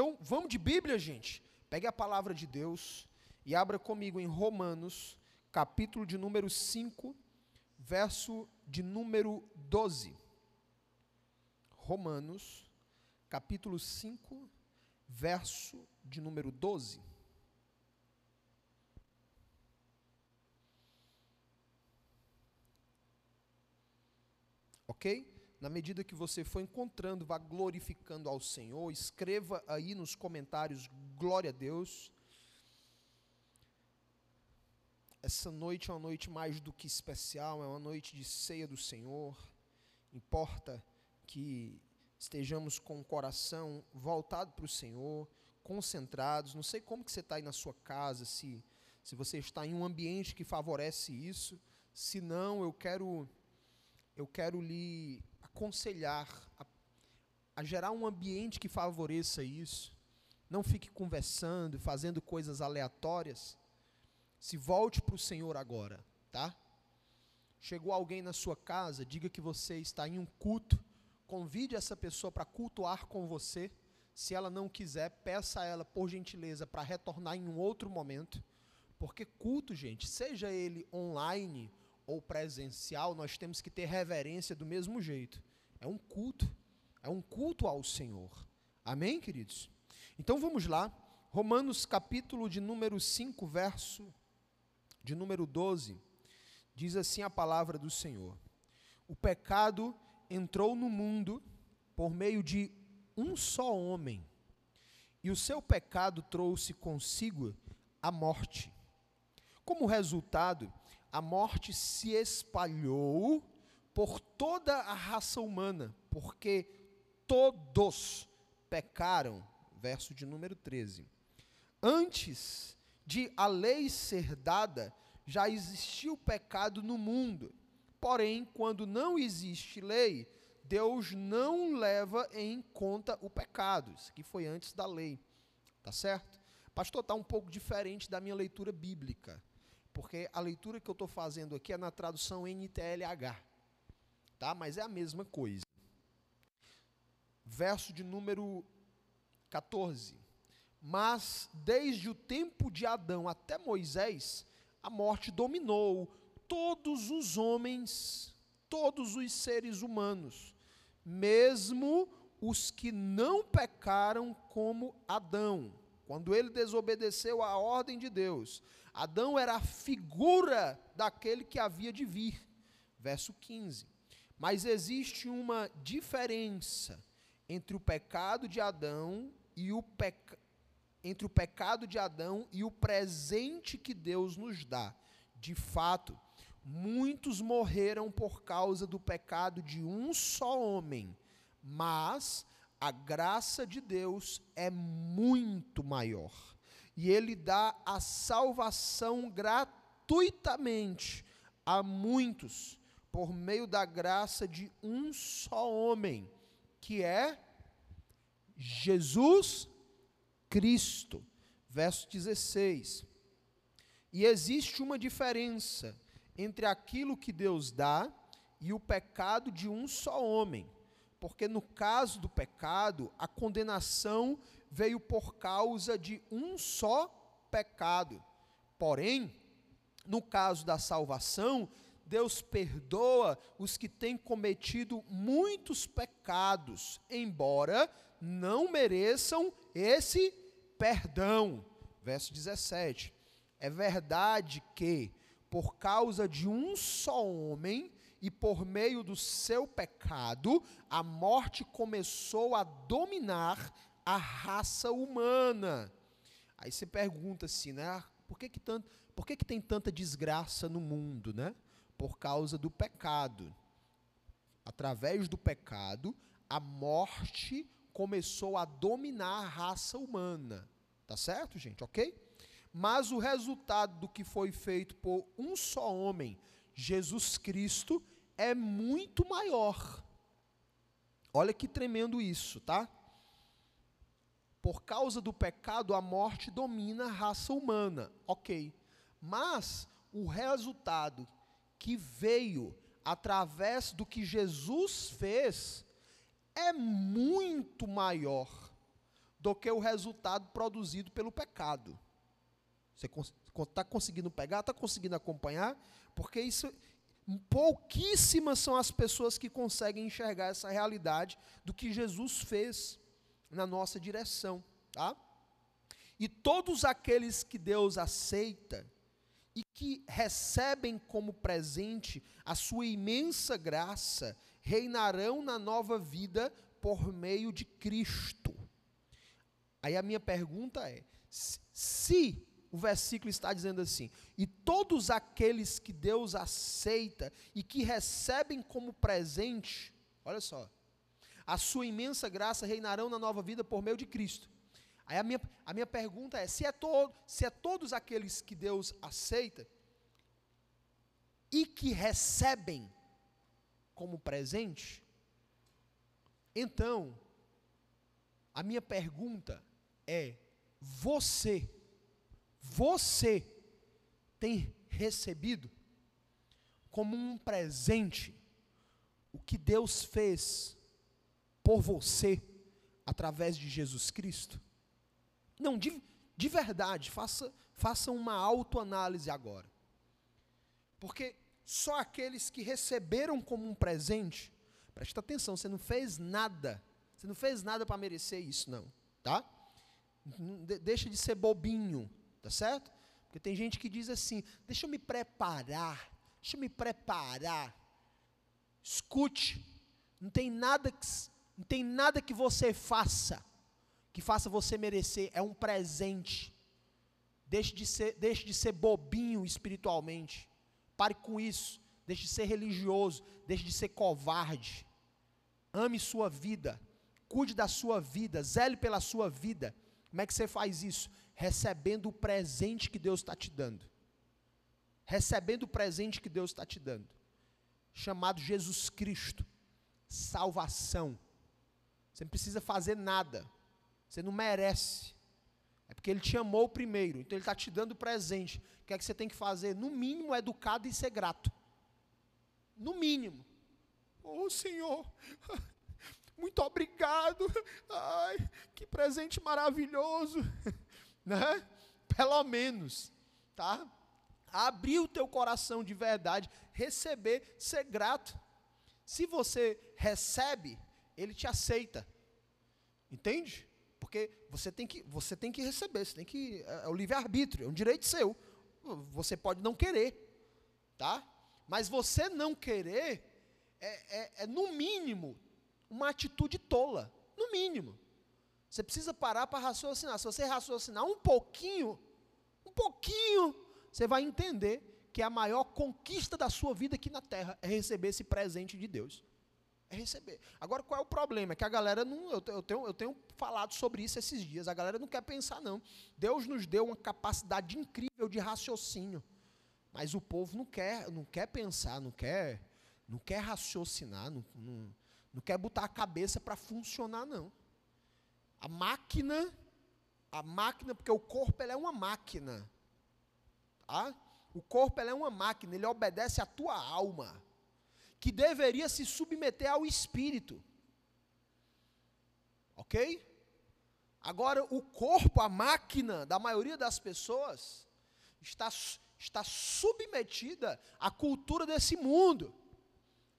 Então, vamos de Bíblia, gente. Pegue a palavra de Deus e abra comigo em Romanos, capítulo de número 5, verso de número 12. Romanos, capítulo 5, verso de número 12. Ok? Na medida que você for encontrando, vá glorificando ao Senhor, escreva aí nos comentários, glória a Deus. Essa noite é uma noite mais do que especial, é uma noite de ceia do Senhor. Importa que estejamos com o coração voltado para o Senhor, concentrados. Não sei como que você está aí na sua casa, se, se você está em um ambiente que favorece isso. Se não, eu quero, eu quero lhe aconselhar a, a gerar um ambiente que favoreça isso. Não fique conversando, fazendo coisas aleatórias. Se volte para o Senhor agora, tá? Chegou alguém na sua casa, diga que você está em um culto, convide essa pessoa para cultuar com você. Se ela não quiser, peça a ela, por gentileza, para retornar em um outro momento. Porque culto, gente, seja ele online ou presencial, nós temos que ter reverência do mesmo jeito. É um culto, é um culto ao Senhor. Amém, queridos? Então vamos lá. Romanos capítulo de número 5, verso de número 12, diz assim a palavra do Senhor: O pecado entrou no mundo por meio de um só homem, e o seu pecado trouxe consigo a morte. Como resultado, a morte se espalhou por toda a raça humana, porque todos pecaram. Verso de número 13. Antes de a lei ser dada, já existia o pecado no mundo. Porém, quando não existe lei, Deus não leva em conta o pecado. Isso aqui foi antes da lei. Tá certo? Pastor, está um pouco diferente da minha leitura bíblica. Porque a leitura que eu estou fazendo aqui é na tradução NTLH. Tá? Mas é a mesma coisa. Verso de número 14. Mas desde o tempo de Adão até Moisés, a morte dominou todos os homens, todos os seres humanos, mesmo os que não pecaram como Adão. Quando ele desobedeceu à ordem de Deus, Adão era a figura daquele que havia de vir. Verso 15. Mas existe uma diferença entre o pecado de Adão e o pecado entre o pecado de Adão e o presente que Deus nos dá. De fato, muitos morreram por causa do pecado de um só homem, mas a graça de Deus é muito maior. E ele dá a salvação gratuitamente a muitos por meio da graça de um só homem, que é Jesus Cristo. Verso 16. E existe uma diferença entre aquilo que Deus dá e o pecado de um só homem. Porque no caso do pecado, a condenação veio por causa de um só pecado. Porém, no caso da salvação, Deus perdoa os que têm cometido muitos pecados, embora não mereçam esse perdão. Verso 17. É verdade que, por causa de um só homem e por meio do seu pecado, a morte começou a dominar a raça humana. Aí você pergunta assim, né? Por que, que, tanto, por que, que tem tanta desgraça no mundo, né? Por causa do pecado. Através do pecado, a morte começou a dominar a raça humana. Tá certo, gente? Ok? Mas o resultado do que foi feito por um só homem, Jesus Cristo, é muito maior. Olha que tremendo isso, tá? Por causa do pecado, a morte domina a raça humana. Ok. Mas o resultado que veio através do que Jesus fez é muito maior do que o resultado produzido pelo pecado. Você está conseguindo pegar? Está conseguindo acompanhar? Porque isso, pouquíssimas são as pessoas que conseguem enxergar essa realidade do que Jesus fez na nossa direção, tá? E todos aqueles que Deus aceita e que recebem como presente a sua imensa graça reinarão na nova vida por meio de Cristo. Aí a minha pergunta é: se o versículo está dizendo assim: e todos aqueles que Deus aceita e que recebem como presente, olha só, a sua imensa graça reinarão na nova vida por meio de Cristo. Aí a minha, a minha pergunta é: se é, to, se é todos aqueles que Deus aceita e que recebem como presente, então, a minha pergunta é: você, você tem recebido como um presente o que Deus fez por você através de Jesus Cristo? Não, de, de verdade, faça, faça uma autoanálise agora. Porque só aqueles que receberam como um presente, presta atenção, você não fez nada, você não fez nada para merecer isso, não, tá? Deixa de ser bobinho, tá certo? Porque tem gente que diz assim: deixa eu me preparar, deixa eu me preparar. Escute, não tem nada que, não tem nada que você faça que faça você merecer, é um presente. Deixe de ser, deixe de ser bobinho espiritualmente. Pare com isso. Deixe de ser religioso, deixe de ser covarde. Ame sua vida, cuide da sua vida, zele pela sua vida. Como é que você faz isso? recebendo o presente que Deus está te dando. Recebendo o presente que Deus está te dando. Chamado Jesus Cristo. Salvação. Você não precisa fazer nada. Você não merece. É porque Ele te amou primeiro. Então Ele está te dando presente. O que é que você tem que fazer? No mínimo, educado e ser grato. No mínimo. Oh Senhor, muito obrigado. Ai, que presente maravilhoso. né? Pelo menos, tá? Abrir o teu coração de verdade, receber, ser grato. Se você recebe, ele te aceita. Entende? Porque você tem que, você tem que receber, você tem que é, é o livre arbítrio, é um direito seu. Você pode não querer, tá? Mas você não querer é, é, é no mínimo uma atitude tola, no mínimo. Você precisa parar para raciocinar. Se você raciocinar um pouquinho, um pouquinho, você vai entender que a maior conquista da sua vida aqui na terra é receber esse presente de Deus. É receber. Agora, qual é o problema? É que a galera não. Eu, eu, tenho, eu tenho falado sobre isso esses dias. A galera não quer pensar, não. Deus nos deu uma capacidade incrível de raciocínio. Mas o povo não quer, não quer pensar, não quer, não quer raciocinar, não, não, não quer botar a cabeça para funcionar, não. A máquina, a máquina, porque o corpo é uma máquina. Tá? O corpo é uma máquina, ele obedece à tua alma, que deveria se submeter ao espírito. Ok? Agora, o corpo, a máquina da maioria das pessoas, está, está submetida à cultura desse mundo.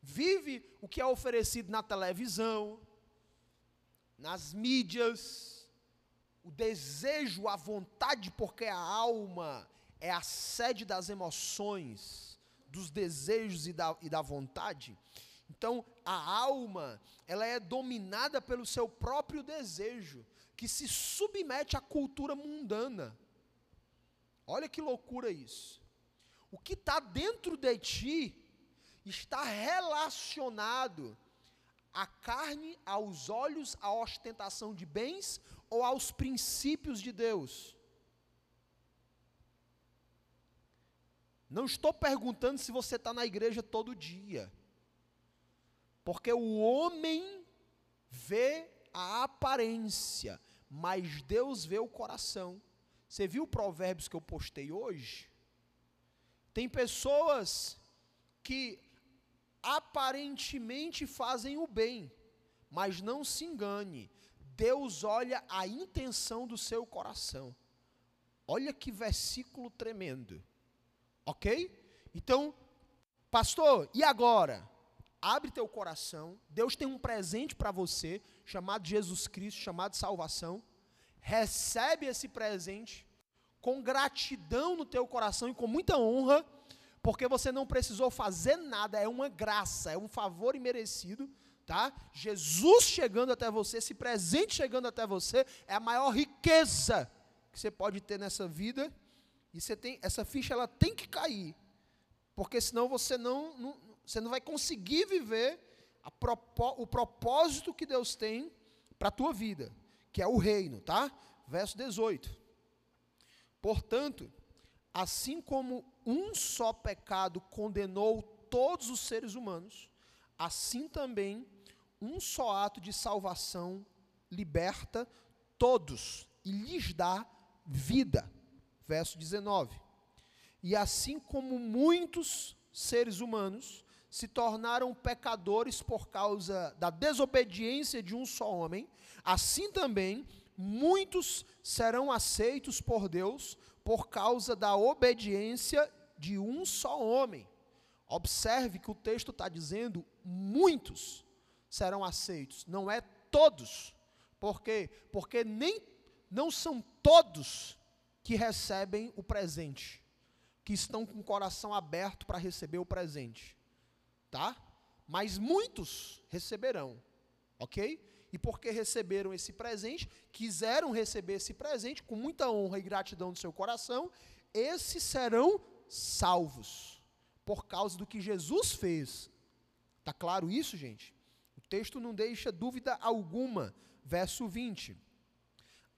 Vive o que é oferecido na televisão, nas mídias, o desejo, a vontade, porque a alma é a sede das emoções, dos desejos e da, e da vontade. Então, a alma, ela é dominada pelo seu próprio desejo, que se submete à cultura mundana. Olha que loucura isso. O que está dentro de ti está relacionado a carne, aos olhos, à ostentação de bens ou aos princípios de Deus? Não estou perguntando se você está na igreja todo dia, porque o homem vê a aparência, mas Deus vê o coração. Você viu o provérbios que eu postei hoje? Tem pessoas que aparentemente fazem o bem, mas não se engane, Deus olha a intenção do seu coração. Olha que versículo tremendo. Ok? Então, pastor, e agora? Abre teu coração. Deus tem um presente para você, chamado Jesus Cristo, chamado salvação. Recebe esse presente com gratidão no teu coração e com muita honra, porque você não precisou fazer nada, é uma graça, é um favor imerecido, tá? Jesus chegando até você, esse presente chegando até você, é a maior riqueza que você pode ter nessa vida, e você tem, essa ficha ela tem que cair, porque senão você não, não você não vai conseguir viver propó o propósito que Deus tem para a tua vida, que é o reino, tá? Verso 18. Portanto, assim como um só pecado condenou todos os seres humanos, assim também um só ato de salvação liberta todos e lhes dá vida. Verso 19. E assim como muitos seres humanos se tornaram pecadores por causa da desobediência de um só homem, assim também muitos serão aceitos por Deus por causa da obediência de um só homem. Observe que o texto está dizendo muitos serão aceitos, não é todos. Por quê? Porque nem não são todos que recebem o presente, que estão com o coração aberto para receber o presente tá? Mas muitos receberão, ok? E porque receberam esse presente, quiseram receber esse presente com muita honra e gratidão do seu coração, esses serão salvos, por causa do que Jesus fez. Tá claro isso, gente? O texto não deixa dúvida alguma. Verso 20.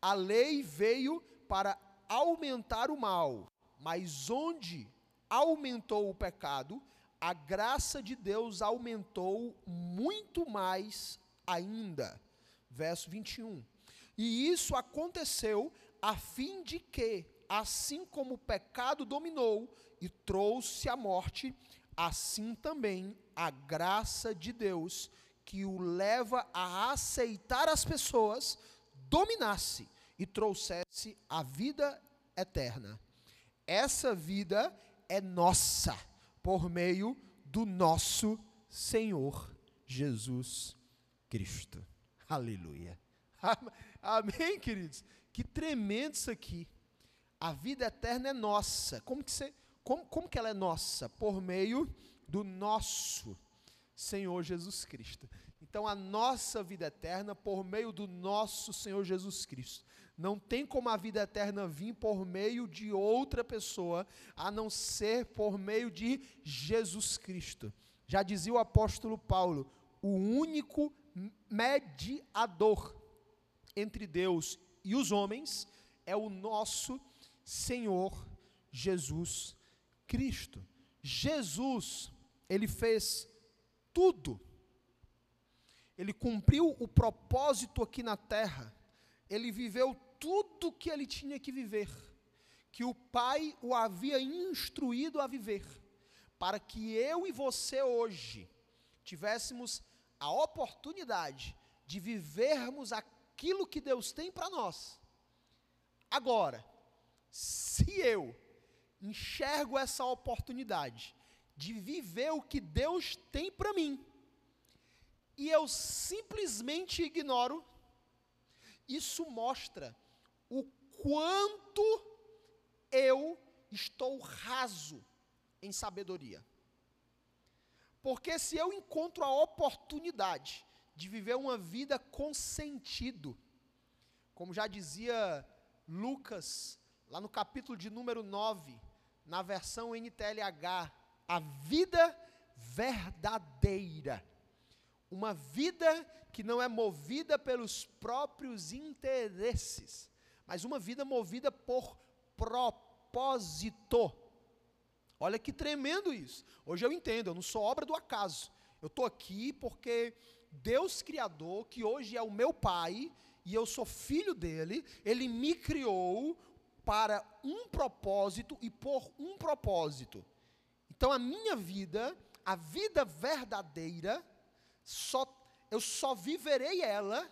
A lei veio para aumentar o mal, mas onde aumentou o pecado, a graça de Deus aumentou muito mais ainda. Verso 21. E isso aconteceu a fim de que, assim como o pecado dominou e trouxe a morte, assim também a graça de Deus, que o leva a aceitar as pessoas, dominasse e trouxesse a vida eterna. Essa vida é nossa por meio do nosso Senhor Jesus Cristo. Aleluia. Amém, queridos? Que tremendo isso aqui. A vida eterna é nossa. Como que, você, como, como que ela é nossa? Por meio do nosso Senhor Jesus Cristo. Então, a nossa vida eterna por meio do nosso Senhor Jesus Cristo. Não tem como a vida eterna vir por meio de outra pessoa, a não ser por meio de Jesus Cristo. Já dizia o apóstolo Paulo, o único mediador entre Deus e os homens é o nosso Senhor Jesus Cristo. Jesus, ele fez tudo. Ele cumpriu o propósito aqui na terra ele viveu tudo que ele tinha que viver, que o Pai o havia instruído a viver, para que eu e você hoje tivéssemos a oportunidade de vivermos aquilo que Deus tem para nós. Agora, se eu enxergo essa oportunidade de viver o que Deus tem para mim, e eu simplesmente ignoro, isso mostra o quanto eu estou raso em sabedoria. Porque se eu encontro a oportunidade de viver uma vida com sentido, como já dizia Lucas, lá no capítulo de número 9, na versão NTLH, a vida verdadeira. Uma vida que não é movida pelos próprios interesses, mas uma vida movida por propósito. Olha que tremendo isso. Hoje eu entendo, eu não sou obra do acaso. Eu estou aqui porque Deus Criador, que hoje é o meu Pai, e eu sou filho dele, ele me criou para um propósito e por um propósito. Então a minha vida, a vida verdadeira, só eu só viverei ela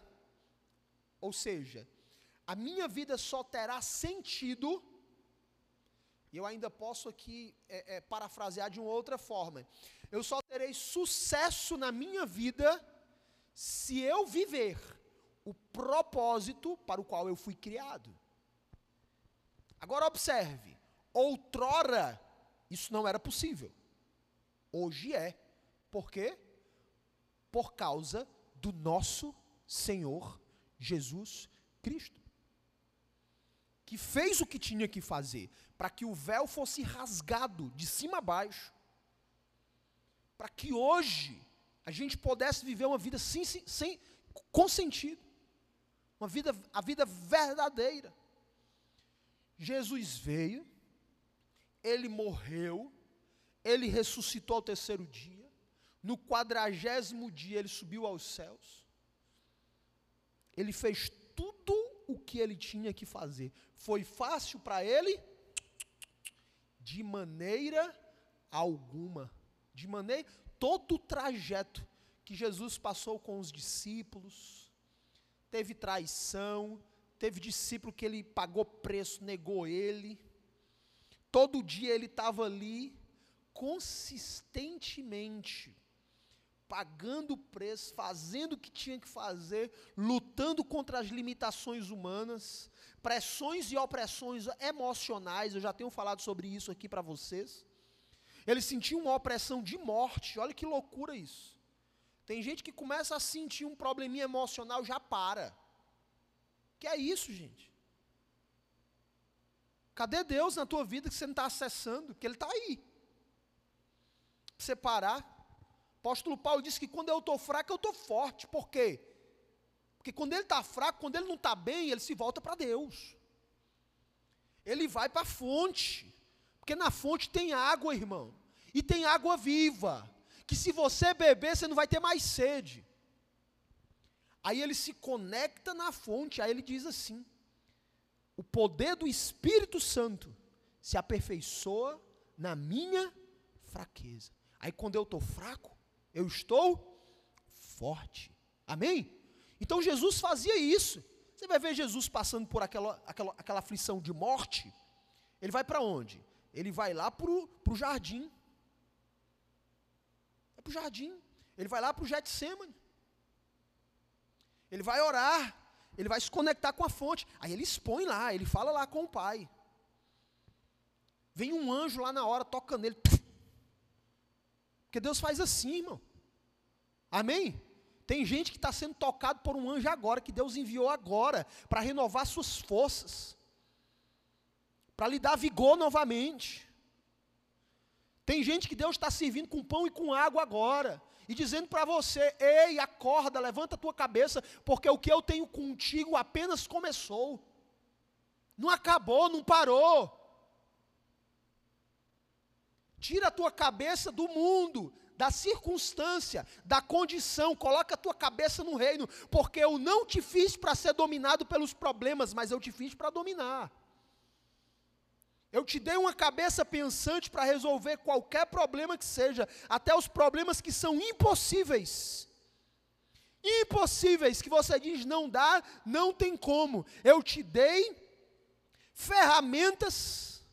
Ou seja, a minha vida só terá sentido, e eu ainda posso aqui é, é, parafrasear de uma outra forma, eu só terei sucesso na minha vida se eu viver o propósito para o qual eu fui criado. Agora observe, outrora isso não era possível. Hoje é. Por quê? Por causa do nosso Senhor Jesus Cristo. Que fez o que tinha que fazer, para que o véu fosse rasgado de cima a baixo, para que hoje a gente pudesse viver uma vida sem, sem, com sentido, uma vida, a vida verdadeira. Jesus veio, ele morreu, ele ressuscitou ao terceiro dia, no quadragésimo dia ele subiu aos céus, ele fez tudo o que ele tinha que fazer. Foi fácil para ele? De maneira alguma. De maneira, todo o trajeto que Jesus passou com os discípulos, teve traição, teve discípulo que ele pagou preço, negou ele. Todo dia ele estava ali, consistentemente, pagando o preço, fazendo o que tinha que fazer, lutando contra as limitações humanas, pressões e opressões emocionais, eu já tenho falado sobre isso aqui para vocês. Ele sentiu uma opressão de morte, olha que loucura isso. Tem gente que começa a sentir um probleminha emocional já para. Que é isso, gente? Cadê Deus na tua vida que você não está acessando? Que Ele está aí. Você parar. Apóstolo Paulo disse que quando eu estou fraco, eu estou forte. Por quê? Porque quando ele está fraco, quando ele não está bem, ele se volta para Deus. Ele vai para a fonte. Porque na fonte tem água, irmão. E tem água viva. Que se você beber, você não vai ter mais sede. Aí ele se conecta na fonte, aí ele diz assim: o poder do Espírito Santo se aperfeiçoa na minha fraqueza. Aí quando eu estou fraco, eu estou forte. Amém? Então Jesus fazia isso. Você vai ver Jesus passando por aquela, aquela, aquela aflição de morte. Ele vai para onde? Ele vai lá para o jardim. É para o jardim. Ele vai lá para o Getsemane. Ele vai orar, ele vai se conectar com a fonte. Aí ele expõe lá, ele fala lá com o pai. Vem um anjo lá na hora, tocando nele. Porque Deus faz assim, irmão. Amém? Tem gente que está sendo tocado por um anjo agora, que Deus enviou agora, para renovar suas forças, para lhe dar vigor novamente. Tem gente que Deus está servindo com pão e com água agora, e dizendo para você: ei, acorda, levanta a tua cabeça, porque o que eu tenho contigo apenas começou, não acabou, não parou. Tira a tua cabeça do mundo, da circunstância, da condição, coloca a tua cabeça no reino, porque eu não te fiz para ser dominado pelos problemas, mas eu te fiz para dominar. Eu te dei uma cabeça pensante para resolver qualquer problema que seja, até os problemas que são impossíveis. Impossíveis, que você diz não dá, não tem como. Eu te dei ferramentas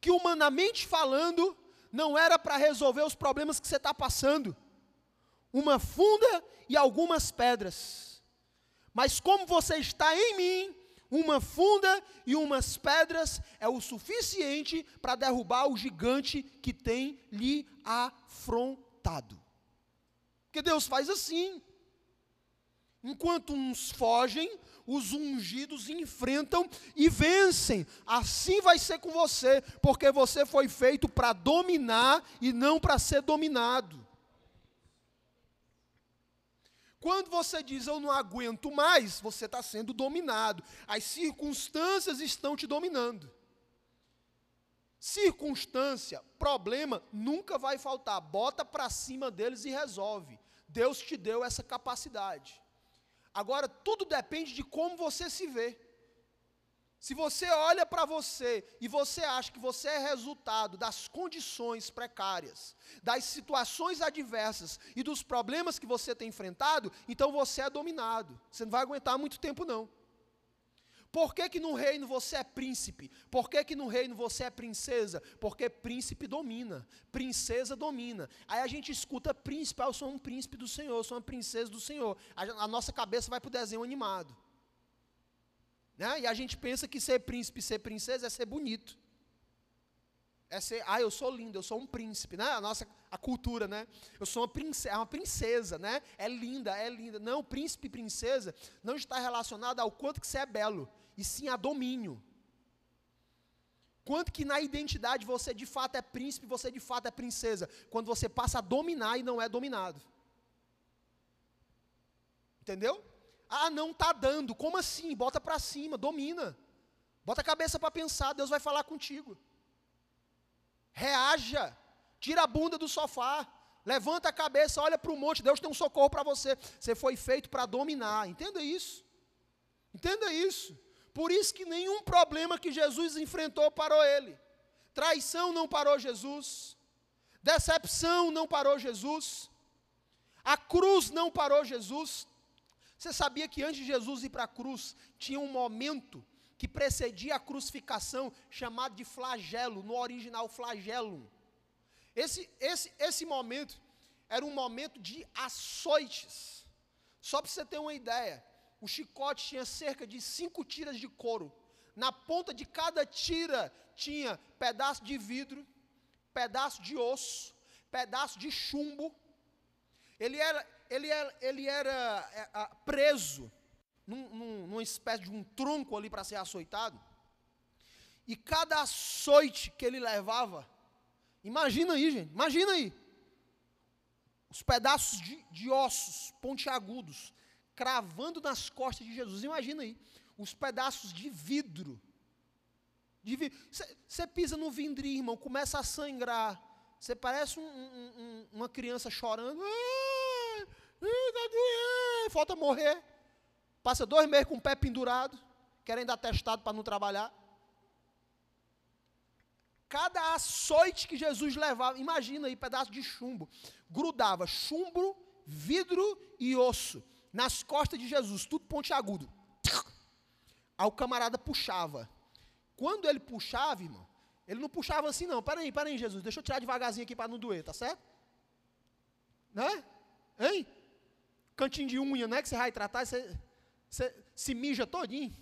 que, humanamente falando, não era para resolver os problemas que você está passando. Uma funda e algumas pedras. Mas como você está em mim, uma funda e umas pedras é o suficiente para derrubar o gigante que tem lhe afrontado. Porque Deus faz assim. Enquanto uns fogem, os ungidos enfrentam e vencem. Assim vai ser com você, porque você foi feito para dominar e não para ser dominado. Quando você diz eu não aguento mais, você está sendo dominado. As circunstâncias estão te dominando. Circunstância, problema, nunca vai faltar. Bota para cima deles e resolve. Deus te deu essa capacidade. Agora, tudo depende de como você se vê. Se você olha para você e você acha que você é resultado das condições precárias, das situações adversas e dos problemas que você tem enfrentado, então você é dominado. Você não vai aguentar muito tempo, não. Por que, que no reino você é príncipe? Por que, que no reino você é princesa? Porque príncipe domina, princesa domina. Aí a gente escuta príncipe, ah, eu sou um príncipe do Senhor, eu sou uma princesa do Senhor. A, a nossa cabeça vai para o desenho animado. Né? E a gente pensa que ser príncipe, ser princesa é ser bonito. É ser, ah, eu sou lindo, eu sou um príncipe, né? A nossa a cultura, né? Eu sou uma princesa, uma princesa, né? É linda, é linda. Não, príncipe e princesa não está relacionado ao quanto que você é belo, e sim a domínio. Quanto que na identidade você de fato é príncipe, você de fato é princesa, quando você passa a dominar e não é dominado. Entendeu? Ah, não está dando. Como assim? Bota para cima, domina. Bota a cabeça para pensar, Deus vai falar contigo. Reaja. Tira a bunda do sofá. Levanta a cabeça, olha para o monte. Deus tem um socorro para você. Você foi feito para dominar. Entenda isso. Entenda isso. Por isso que nenhum problema que Jesus enfrentou parou ele. Traição não parou Jesus. Decepção não parou Jesus. A cruz não parou Jesus. Você sabia que antes de Jesus ir para a cruz, tinha um momento que precedia a crucificação, chamado de flagelo, no original flagelo. Esse, esse, esse momento era um momento de açoites. Só para você ter uma ideia, o chicote tinha cerca de cinco tiras de couro. Na ponta de cada tira tinha pedaço de vidro, pedaço de osso, pedaço de chumbo. Ele era, ele era, ele era é, preso num, num, numa espécie de um tronco ali para ser açoitado. E cada açoite que ele levava, imagina aí, gente, imagina aí. Os pedaços de, de ossos pontiagudos, cravando nas costas de Jesus. Imagina aí. Os pedaços de vidro. Você pisa no vidrinho, irmão, começa a sangrar. Você parece um, um, uma criança chorando. Ah, tá doendo, falta morrer. Passa dois meses com o pé pendurado, querendo atestado para não trabalhar. Cada açoite que Jesus levava, imagina aí, pedaço de chumbo, grudava chumbo, vidro e osso nas costas de Jesus, tudo pontiagudo. Aí o camarada puxava. Quando ele puxava, irmão, ele não puxava assim, não. Peraí, peraí, Jesus, deixa eu tirar devagarzinho aqui para não doer, tá certo? Né? Hein? Cantinho de unha, né? Que você vai tratar, você você se mija todinho.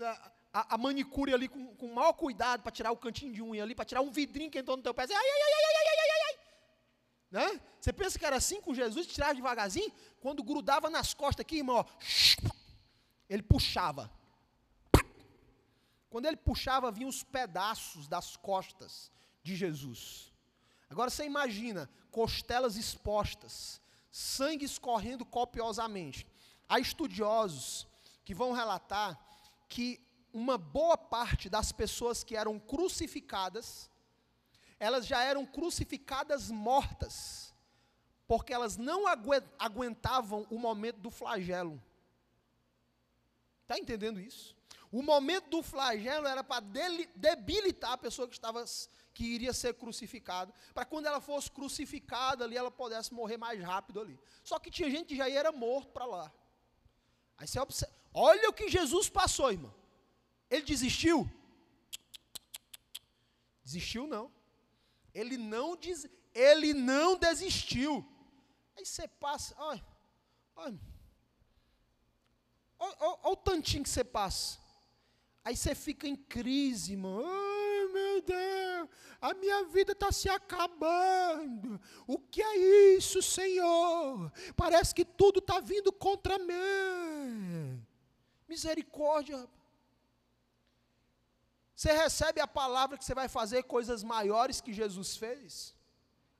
A, a, a manicure ali com, com maior cuidado para tirar o cantinho de unha ali, para tirar um vidrinho que entrou no teu pé. Ai, ai, ai, ai, ai, ai, ai, ai. Né? Você pensa que era assim com Jesus, tirava devagarzinho? Quando grudava nas costas aqui, irmão, ó, ele puxava. Quando ele puxava, vinham os pedaços das costas de Jesus. Agora você imagina, costelas expostas, sangue escorrendo copiosamente. Há estudiosos que vão relatar que uma boa parte das pessoas que eram crucificadas, elas já eram crucificadas mortas, porque elas não aguentavam o momento do flagelo. Está entendendo isso? O momento do flagelo era para debilitar a pessoa que estava que iria ser crucificada, para quando ela fosse crucificada ali, ela pudesse morrer mais rápido ali. Só que tinha gente que já era morto para lá. Aí você observa, olha o que Jesus passou, irmão. Ele desistiu? Desistiu não. Ele não des, ele não desistiu. Aí você passa, olha, olha, olha, olha, o tantinho que você passa. Aí você fica em crise, irmão. Ai, meu Deus, a minha vida está se acabando. O que é isso, Senhor? Parece que tudo está vindo contra mim. Misericórdia. Você recebe a palavra que você vai fazer coisas maiores que Jesus fez?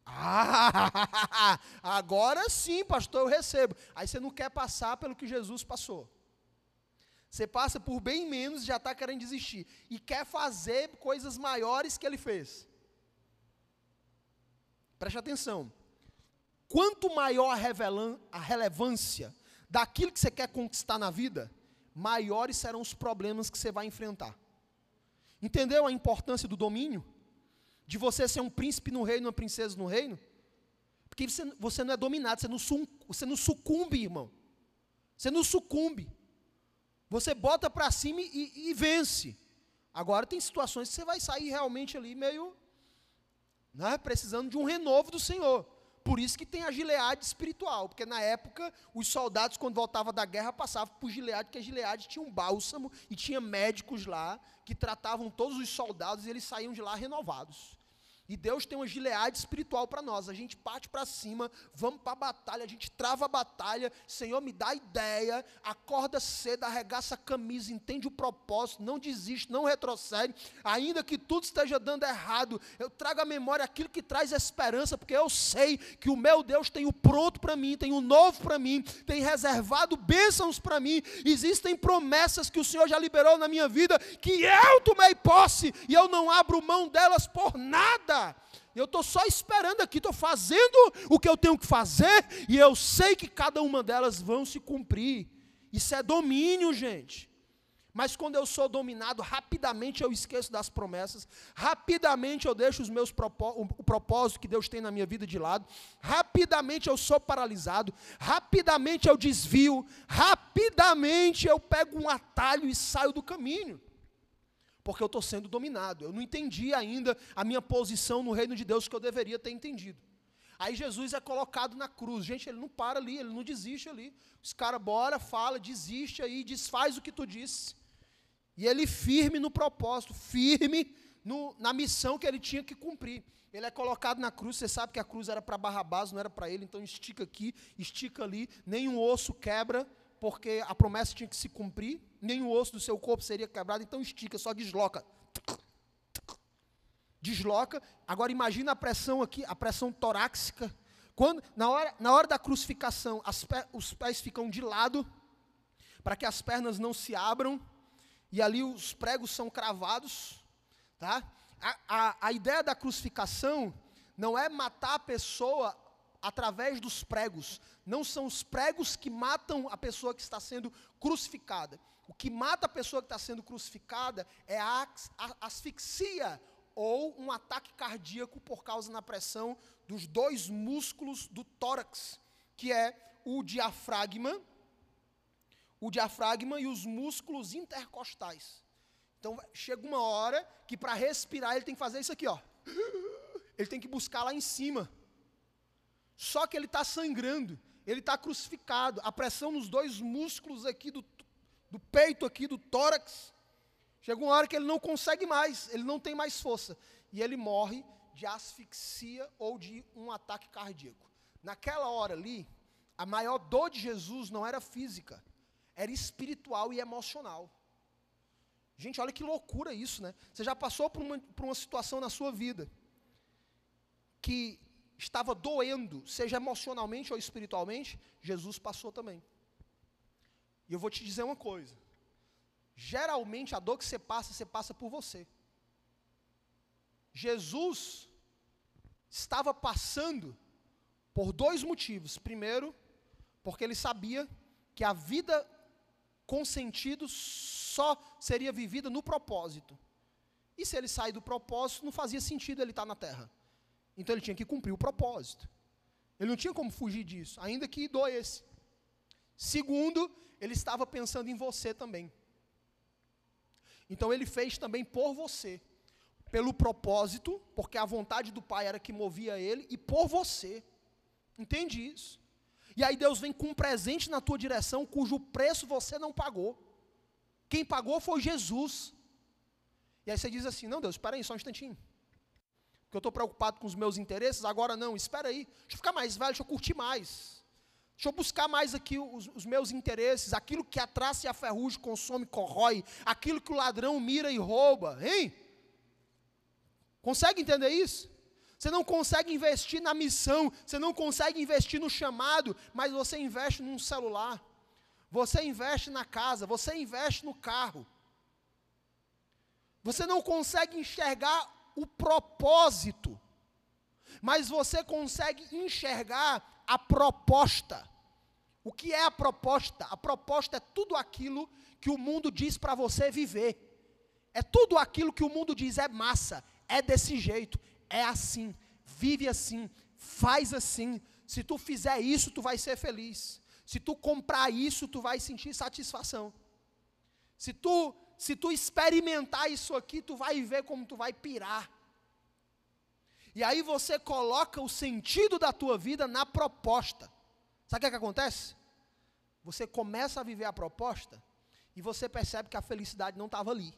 Ah, agora sim, pastor, eu recebo. Aí você não quer passar pelo que Jesus passou. Você passa por bem menos e já está querendo desistir. E quer fazer coisas maiores que ele fez. Preste atenção. Quanto maior a, a relevância daquilo que você quer conquistar na vida, maiores serão os problemas que você vai enfrentar. Entendeu a importância do domínio? De você ser um príncipe no reino, uma princesa no reino? Porque você, você não é dominado, você não, você não sucumbe, irmão. Você não sucumbe. Você bota para cima e, e, vence. Agora tem situações que você vai sair realmente ali meio né, precisando de um renovo do Senhor. Por isso que tem a Gileade espiritual, porque na época os soldados, quando voltavam da guerra, passavam por Gileade, porque a Gileade tinha um bálsamo e tinha médicos lá que tratavam todos os soldados e eles saíam de lá renovados. E Deus tem uma gileade espiritual para nós. A gente parte para cima, vamos para a batalha, a gente trava a batalha. Senhor, me dá ideia, acorda cedo, arregaça a camisa, entende o propósito, não desiste, não retrocede. Ainda que tudo esteja dando errado, eu trago à memória aquilo que traz esperança, porque eu sei que o meu Deus tem o pronto para mim, tem o novo para mim, tem reservado bênçãos para mim. Existem promessas que o Senhor já liberou na minha vida, que eu tomei posse e eu não abro mão delas por nada. Eu estou só esperando aqui, estou fazendo o que eu tenho que fazer, e eu sei que cada uma delas vão se cumprir. Isso é domínio, gente. Mas quando eu sou dominado, rapidamente eu esqueço das promessas, rapidamente eu deixo os meus o propósito que Deus tem na minha vida de lado, rapidamente eu sou paralisado, rapidamente eu desvio, rapidamente eu pego um atalho e saio do caminho porque eu estou sendo dominado. Eu não entendi ainda a minha posição no reino de Deus que eu deveria ter entendido. Aí Jesus é colocado na cruz. Gente, ele não para ali, ele não desiste ali. Os caras, bora, fala, desiste aí, desfaz o que tu disse. E ele firme no propósito, firme no, na missão que ele tinha que cumprir. Ele é colocado na cruz, você sabe que a cruz era para Barrabás, não era para ele, então estica aqui, estica ali, nenhum osso quebra, porque a promessa tinha que se cumprir, nenhum osso do seu corpo seria quebrado, então estica, só desloca. Desloca. Agora imagina a pressão aqui, a pressão torácica. Quando, na, hora, na hora da crucificação, os pés ficam de lado, para que as pernas não se abram, e ali os pregos são cravados. Tá? A, a, a ideia da crucificação não é matar a pessoa através dos pregos. Não são os pregos que matam a pessoa que está sendo crucificada. O que mata a pessoa que está sendo crucificada é a asfixia ou um ataque cardíaco por causa da pressão dos dois músculos do tórax, que é o diafragma, o diafragma e os músculos intercostais. Então chega uma hora que para respirar ele tem que fazer isso aqui, ó. Ele tem que buscar lá em cima. Só que ele está sangrando, ele está crucificado, a pressão nos dois músculos aqui do, do peito, aqui do tórax. Chega uma hora que ele não consegue mais, ele não tem mais força. E ele morre de asfixia ou de um ataque cardíaco. Naquela hora ali, a maior dor de Jesus não era física, era espiritual e emocional. Gente, olha que loucura isso, né? Você já passou por uma, por uma situação na sua vida que estava doendo, seja emocionalmente ou espiritualmente, Jesus passou também. E eu vou te dizer uma coisa: geralmente a dor que você passa, você passa por você. Jesus estava passando por dois motivos. Primeiro, porque ele sabia que a vida com sentido só seria vivida no propósito. E se ele sair do propósito, não fazia sentido ele estar na terra. Então ele tinha que cumprir o propósito. Ele não tinha como fugir disso, ainda que doesse. Segundo, ele estava pensando em você também. Então ele fez também por você, pelo propósito, porque a vontade do Pai era que movia ele, e por você. Entende isso? E aí Deus vem com um presente na tua direção, cujo preço você não pagou. Quem pagou foi Jesus. E aí você diz assim: não, Deus, espera aí só um instantinho porque eu estou preocupado com os meus interesses, agora não, espera aí, deixa eu ficar mais velho, deixa eu curtir mais. Deixa eu buscar mais aqui os, os, meus interesses, aquilo que a traça e a ferrugem consome, corrói, aquilo que o ladrão mira e rouba, hein? Consegue entender isso? Você não consegue investir na missão, você não consegue investir no chamado, mas você investe num celular, você investe na casa, você investe no carro. Você não consegue enxergar o propósito, mas você consegue enxergar a proposta. O que é a proposta? A proposta é tudo aquilo que o mundo diz para você viver. É tudo aquilo que o mundo diz é massa, é desse jeito, é assim, vive assim, faz assim. Se tu fizer isso, tu vai ser feliz. Se tu comprar isso, tu vai sentir satisfação. Se tu, se tu experimentar isso aqui, tu vai ver como tu vai pirar. E aí você coloca o sentido da tua vida na proposta. Sabe o que, é que acontece? Você começa a viver a proposta e você percebe que a felicidade não estava ali.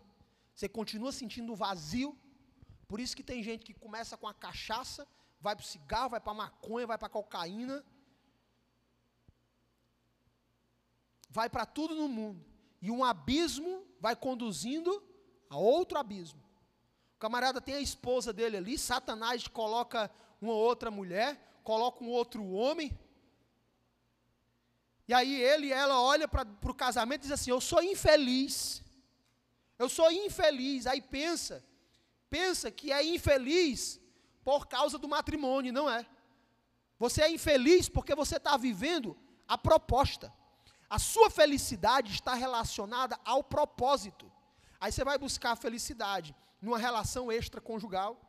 Você continua sentindo vazio. Por isso que tem gente que começa com a cachaça, vai para o cigarro, vai para a maconha, vai para a cocaína, vai para tudo no mundo. E um abismo vai conduzindo a outro abismo. O camarada tem a esposa dele ali, Satanás coloca uma outra mulher, coloca um outro homem. E aí ele e ela olha para o casamento e diz assim: Eu sou infeliz. Eu sou infeliz. Aí pensa, pensa que é infeliz por causa do matrimônio, não é? Você é infeliz porque você está vivendo a proposta. A sua felicidade está relacionada ao propósito. Aí você vai buscar a felicidade numa relação extraconjugal,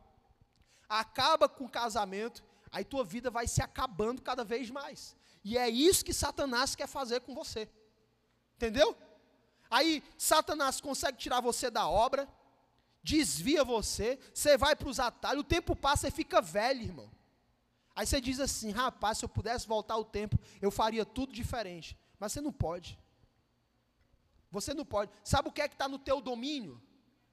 acaba com o casamento, aí tua vida vai se acabando cada vez mais. E é isso que Satanás quer fazer com você. Entendeu? Aí Satanás consegue tirar você da obra, desvia você, você vai para os atalhos, o tempo passa e fica velho, irmão. Aí você diz assim: rapaz, se eu pudesse voltar o tempo, eu faria tudo diferente. Mas você não pode. Você não pode. Sabe o que é que está no teu domínio?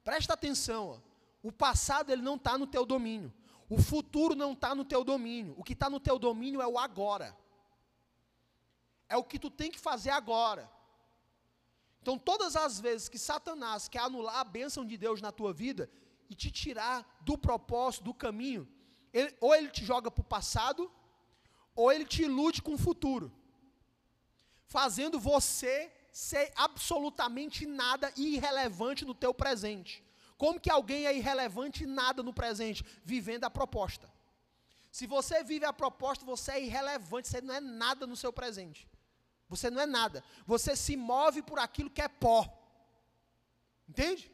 Presta atenção. Ó. O passado ele não está no teu domínio. O futuro não está no teu domínio. O que está no teu domínio é o agora. É o que tu tem que fazer agora. Então, todas as vezes que Satanás quer anular a bênção de Deus na tua vida e te tirar do propósito, do caminho, ele, ou ele te joga para o passado, ou ele te ilude com o futuro fazendo você ser absolutamente nada e irrelevante no teu presente. Como que alguém é irrelevante e nada no presente? Vivendo a proposta. Se você vive a proposta, você é irrelevante, você não é nada no seu presente. Você não é nada. Você se move por aquilo que é pó. Entende?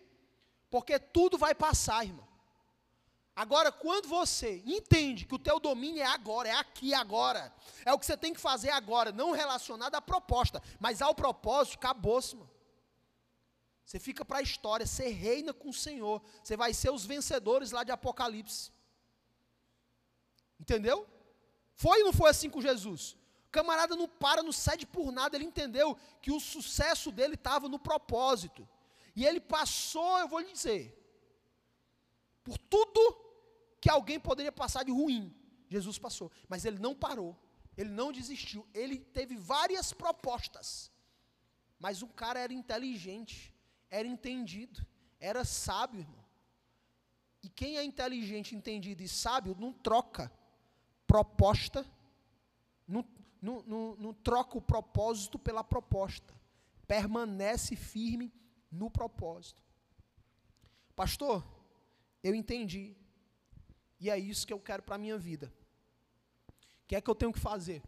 Porque tudo vai passar, irmão. Agora, quando você entende que o teu domínio é agora, é aqui agora, é o que você tem que fazer agora, não relacionado à proposta, mas ao propósito, acabou-se, mano. Você fica para a história, você reina com o Senhor, você vai ser os vencedores lá de Apocalipse. Entendeu? Foi ou não foi assim com Jesus? O camarada não para, não cede por nada, ele entendeu que o sucesso dele estava no propósito. E ele passou, eu vou lhe dizer, por tudo que alguém poderia passar de ruim. Jesus passou, mas ele não parou, ele não desistiu, ele teve várias propostas. Mas o cara era inteligente, era entendido, era sábio, irmão. E quem é inteligente, entendido e sábio não troca proposta, não, não, não, não troca o propósito pela proposta, permanece firme no propósito. Pastor, eu entendi. E é isso que eu quero para a minha vida. O que é que eu tenho que fazer?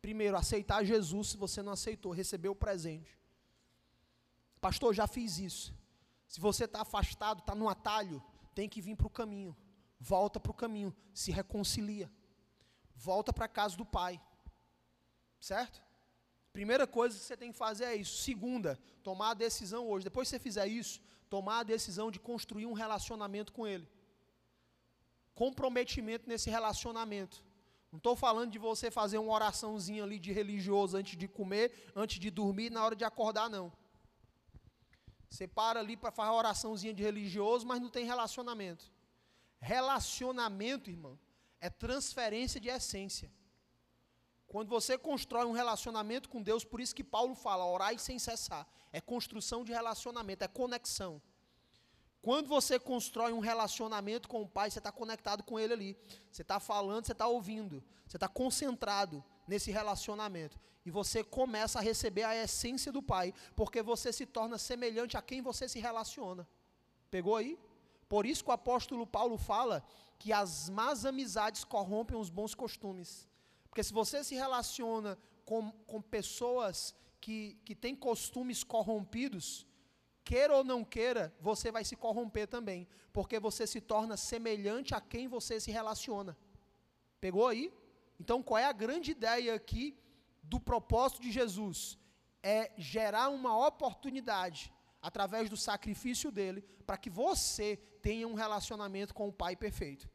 Primeiro, aceitar Jesus se você não aceitou, receber o presente. Pastor, já fiz isso. Se você está afastado, está no atalho, tem que vir para o caminho. Volta para o caminho, se reconcilia. Volta para a casa do Pai. Certo? Primeira coisa que você tem que fazer é isso. Segunda, tomar a decisão hoje. Depois que você fizer isso, tomar a decisão de construir um relacionamento com Ele comprometimento nesse relacionamento. Não estou falando de você fazer uma oraçãozinha ali de religioso antes de comer, antes de dormir, na hora de acordar, não. Você para ali para fazer uma oraçãozinha de religioso, mas não tem relacionamento. Relacionamento, irmão, é transferência de essência. Quando você constrói um relacionamento com Deus, por isso que Paulo fala, orai sem cessar. É construção de relacionamento, é conexão. Quando você constrói um relacionamento com o Pai, você está conectado com Ele ali. Você está falando, você está ouvindo. Você está concentrado nesse relacionamento. E você começa a receber a essência do Pai, porque você se torna semelhante a quem você se relaciona. Pegou aí? Por isso que o apóstolo Paulo fala que as más amizades corrompem os bons costumes. Porque se você se relaciona com, com pessoas que, que têm costumes corrompidos, queira ou não queira, você vai se corromper também, porque você se torna semelhante a quem você se relaciona. Pegou aí? Então, qual é a grande ideia aqui do propósito de Jesus? É gerar uma oportunidade através do sacrifício dele, para que você tenha um relacionamento com o Pai perfeito.